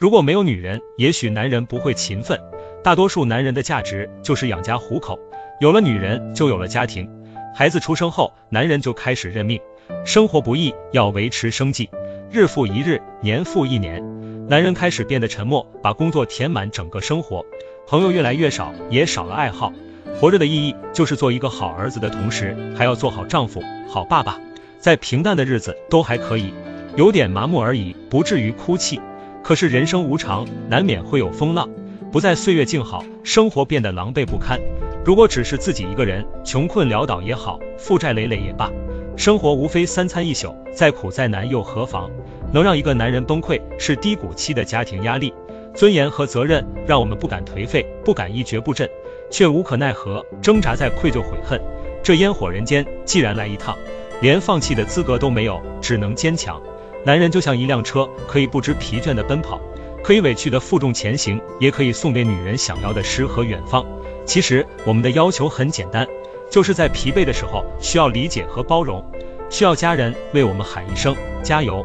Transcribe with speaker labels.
Speaker 1: 如果没有女人，也许男人不会勤奋。大多数男人的价值就是养家糊口，有了女人，就有了家庭。孩子出生后，男人就开始认命。生活不易，要维持生计，日复一日，年复一年，男人开始变得沉默，把工作填满整个生活，朋友越来越少，也少了爱好。活着的意义就是做一个好儿子的同时，还要做好丈夫、好爸爸。再平淡的日子都还可以，有点麻木而已，不至于哭泣。可是人生无常，难免会有风浪，不再岁月静好，生活变得狼狈不堪。如果只是自己一个人，穷困潦倒也好，负债累累也罢，生活无非三餐一宿，再苦再难又何妨？能让一个男人崩溃，是低谷期的家庭压力，尊严和责任让我们不敢颓废，不敢一蹶不振，却无可奈何，挣扎在愧疚悔恨。这烟火人间，既然来一趟，连放弃的资格都没有，只能坚强。男人就像一辆车，可以不知疲倦的奔跑，可以委屈的负重前行，也可以送给女人想要的诗和远方。其实我们的要求很简单，就是在疲惫的时候需要理解和包容，需要家人为我们喊一声加油。